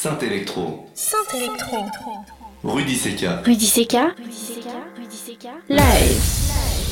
Saint Electro. Saint-Électro. Rue Disséca. Rue Disséca. Live. Live.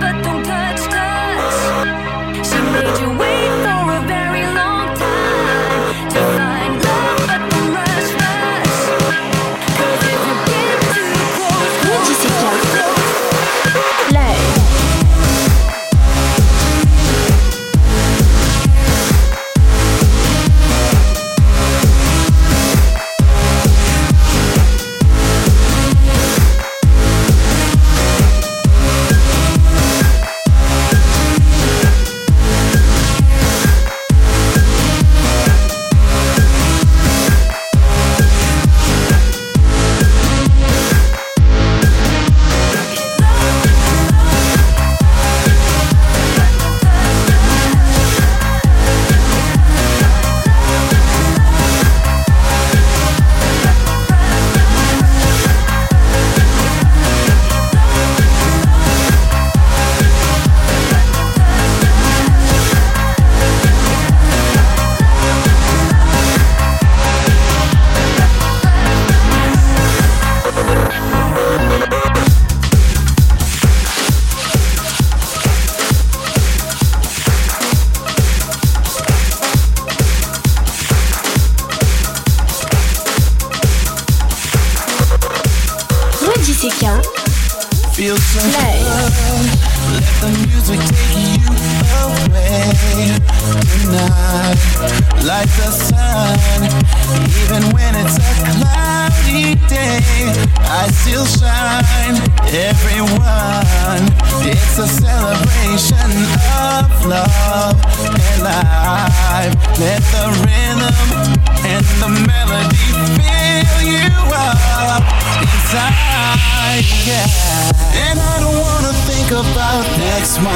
But don't touch, touch. She made you.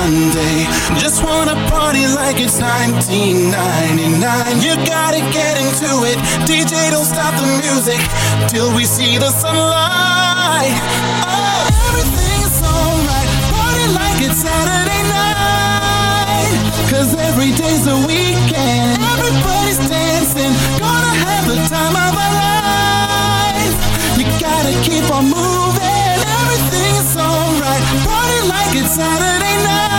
Sunday. Just wanna party like it's 1999. You gotta get into it. DJ, don't stop the music till we see the sunlight. Oh, everything's alright. Party like it's Saturday night. Cause every day's a weekend. Everybody's dancing. Gonna have the time of our life. You gotta keep on moving. Everything's alright. Party like it's Saturday night.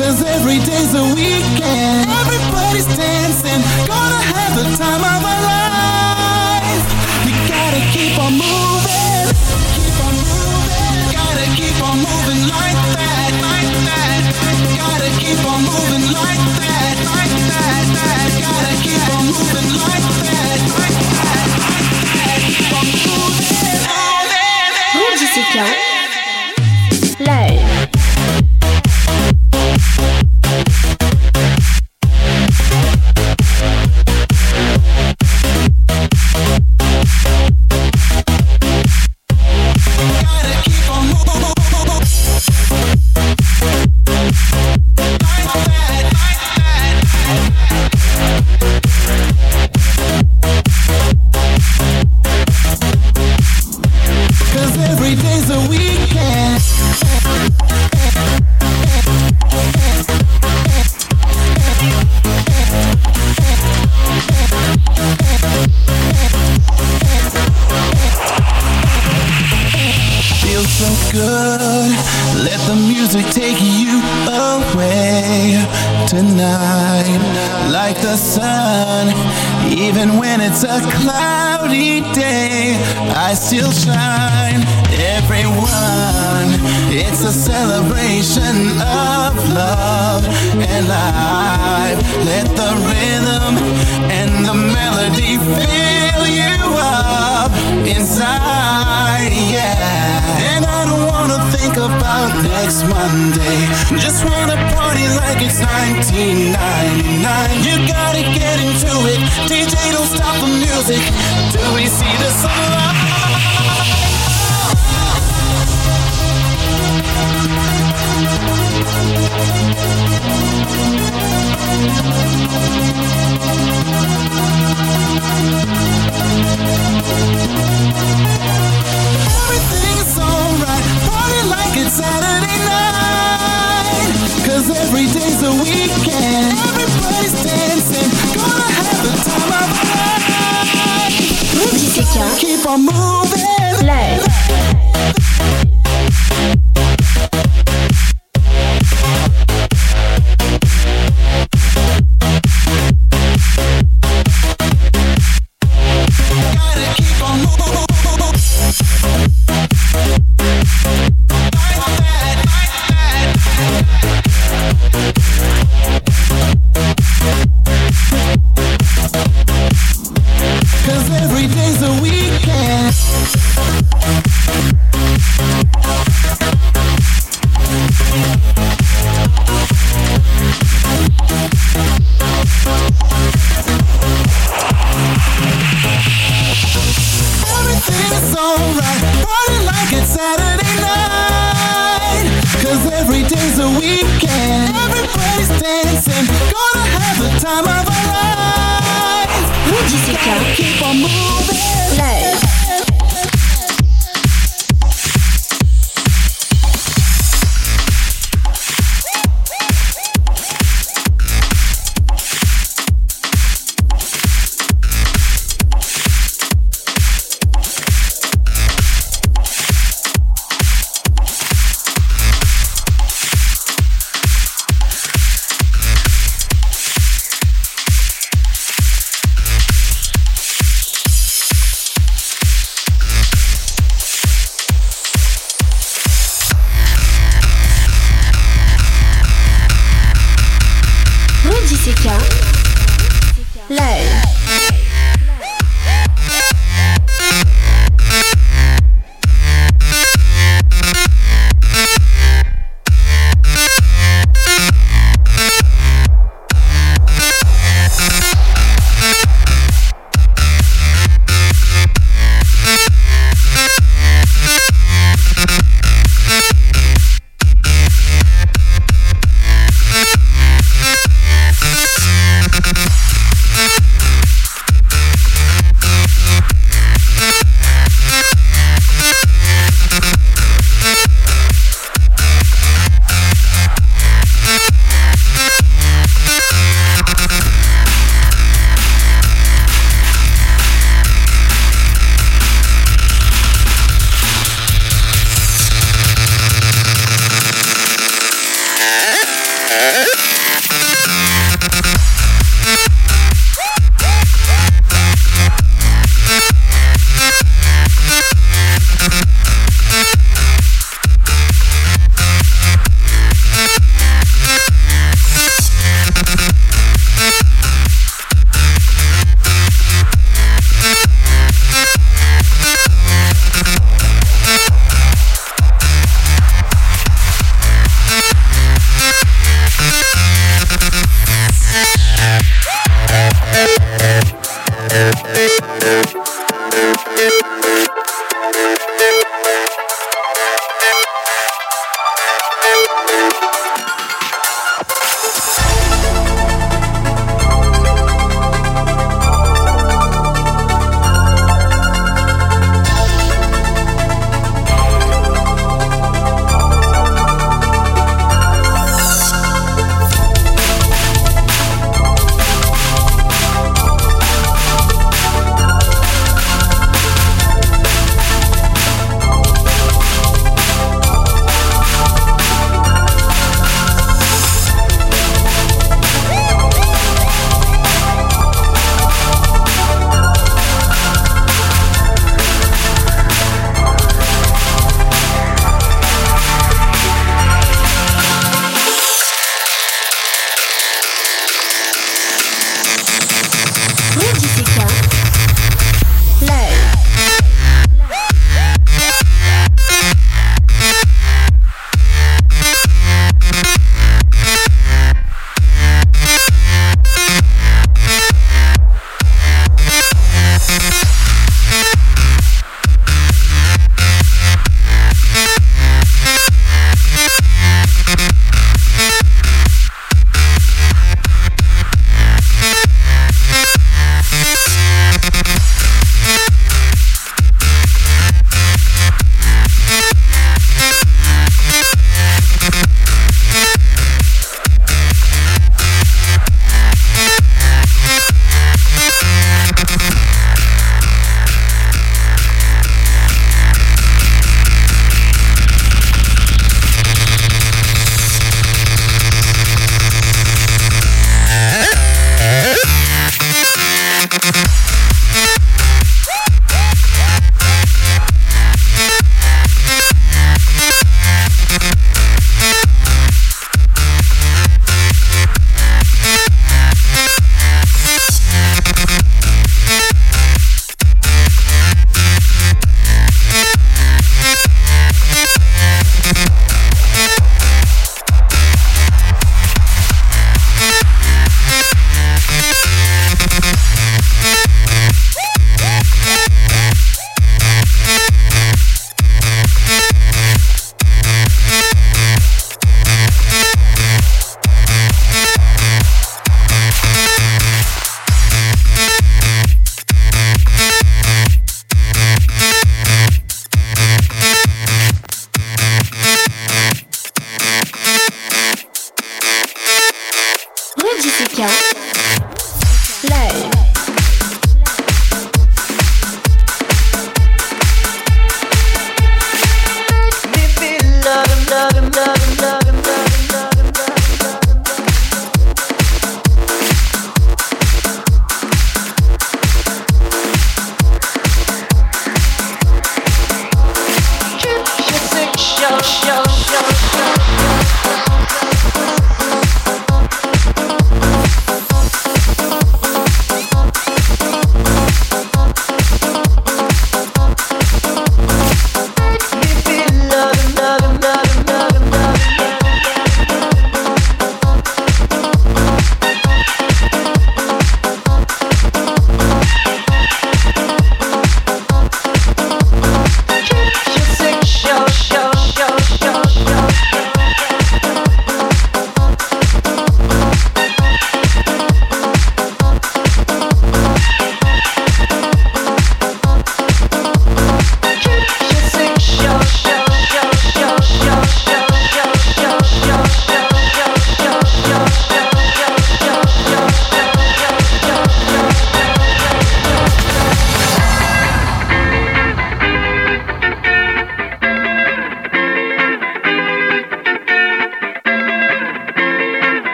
Cause every day's a weekend. Everybody's dancing. Gonna have the time of our life We gotta keep on moving. Keep on moving. Gotta keep on moving like that Like that. Gotta keep on moving like that Like that, that. Gotta keep on moving like that Like that, like that. Keep on moving. Oh, man, man, man. On moving.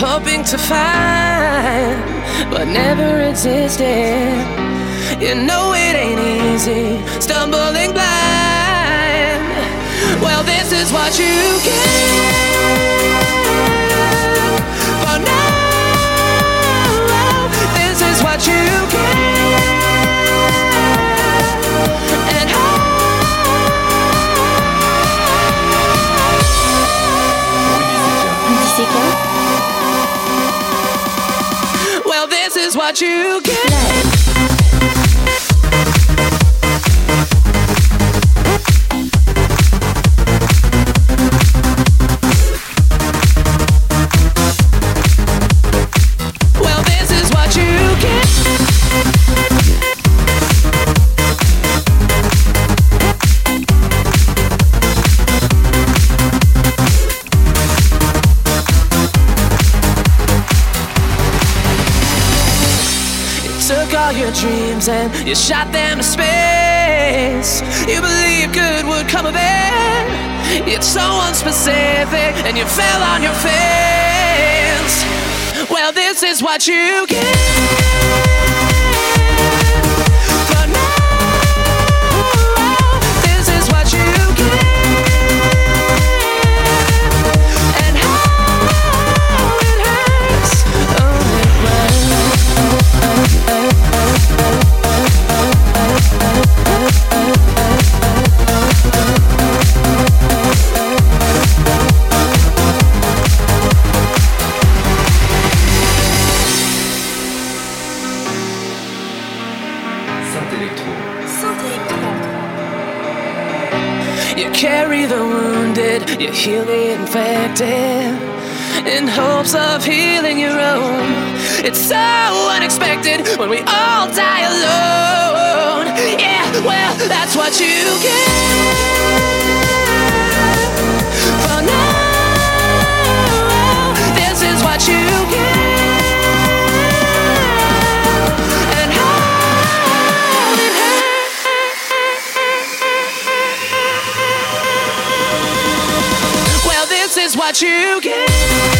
Hoping to find but never existed. You know it ain't easy, stumbling blind. Well, this is what you get what you get. And you shot them to space. You believed good would come of it. It's so unspecific, and you fell on your face. Well, this is what you get. Heal the infected, in hopes of healing your own. It's so unexpected when we all die alone. Yeah, well, that's what you get. What you get.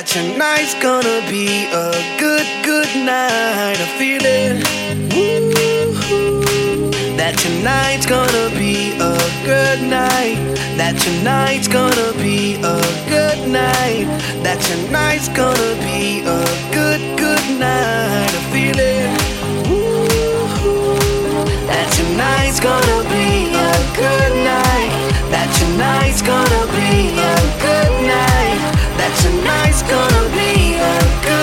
That tonight's gonna be a good, good night. I feel it. Woo-hoo. That tonight's gonna be a good night. That tonight's gonna be a good night. That tonight's gonna be a good, good night. I feel it. That tonight's gonna be a good night. That tonight's gonna be a tonight's gonna be a good,